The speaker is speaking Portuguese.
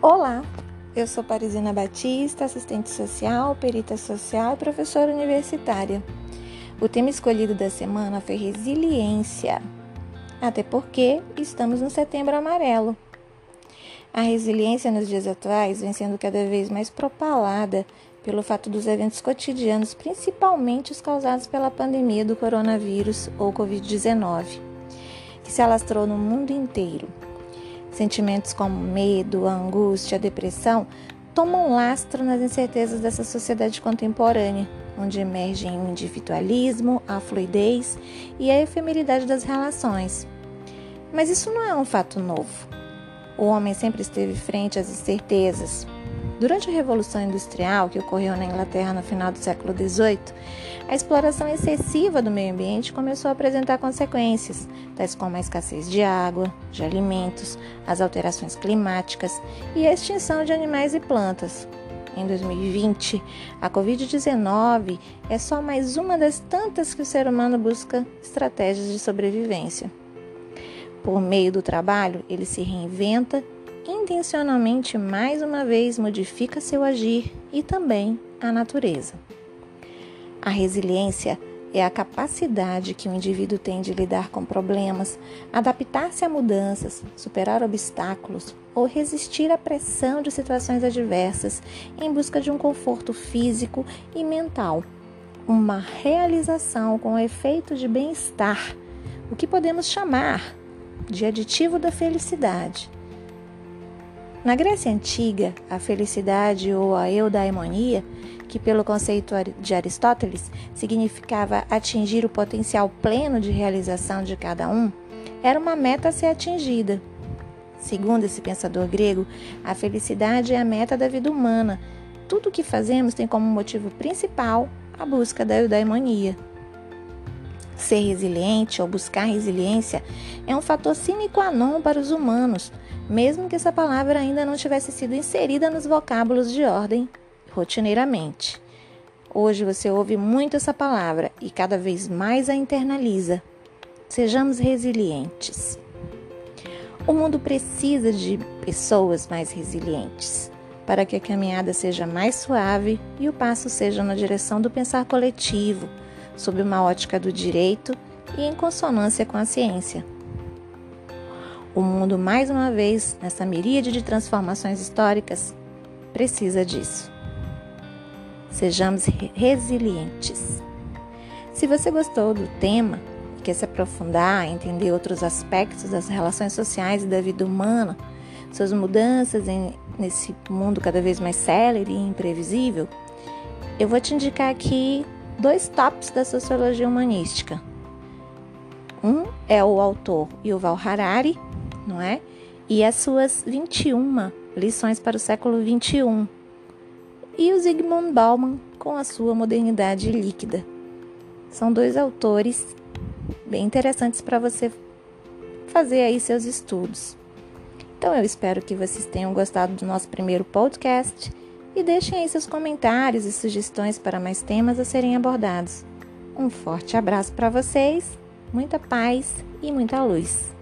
Olá, eu sou Parisina Batista, assistente social, perita social e professora universitária. O tema escolhido da semana foi resiliência, até porque estamos no setembro amarelo. A resiliência nos dias atuais vem sendo cada vez mais propalada pelo fato dos eventos cotidianos, principalmente os causados pela pandemia do coronavírus ou Covid-19, que se alastrou no mundo inteiro. Sentimentos como medo, angústia, depressão tomam lastro nas incertezas dessa sociedade contemporânea, onde emergem o individualismo, a fluidez e a efemeridade das relações. Mas isso não é um fato novo. O homem sempre esteve frente às incertezas, Durante a Revolução Industrial, que ocorreu na Inglaterra no final do século XVIII, a exploração excessiva do meio ambiente começou a apresentar consequências, tais como a escassez de água, de alimentos, as alterações climáticas e a extinção de animais e plantas. Em 2020, a Covid-19 é só mais uma das tantas que o ser humano busca estratégias de sobrevivência. Por meio do trabalho, ele se reinventa intencionalmente mais uma vez modifica seu agir e também a natureza. A resiliência é a capacidade que o indivíduo tem de lidar com problemas, adaptar-se a mudanças, superar obstáculos ou resistir à pressão de situações adversas em busca de um conforto físico e mental, uma realização com efeito de bem-estar, o que podemos chamar de aditivo da felicidade. Na Grécia Antiga, a felicidade ou a eudaimonia, que pelo conceito de Aristóteles significava atingir o potencial pleno de realização de cada um, era uma meta a ser atingida. Segundo esse pensador grego, a felicidade é a meta da vida humana. Tudo o que fazemos tem como motivo principal a busca da eudaimonia. Ser resiliente ou buscar resiliência é um fator sine qua non para os humanos, mesmo que essa palavra ainda não tivesse sido inserida nos vocábulos de ordem rotineiramente. Hoje você ouve muito essa palavra e cada vez mais a internaliza. Sejamos resilientes. O mundo precisa de pessoas mais resilientes para que a caminhada seja mais suave e o passo seja na direção do pensar coletivo sob uma ótica do direito e em consonância com a ciência. O mundo, mais uma vez, nessa miríade de transformações históricas, precisa disso. Sejamos resilientes. Se você gostou do tema e quer se aprofundar, entender outros aspectos das relações sociais e da vida humana, suas mudanças em, nesse mundo cada vez mais célere e imprevisível, eu vou te indicar aqui dois tops da sociologia humanística. Um é o autor Yuval Harari, não é? E as suas 21 lições para o século 21. E o Zygmunt Bauman com a sua modernidade líquida. São dois autores bem interessantes para você fazer aí seus estudos. Então eu espero que vocês tenham gostado do nosso primeiro podcast e deixem aí seus comentários e sugestões para mais temas a serem abordados. Um forte abraço para vocês, muita paz e muita luz.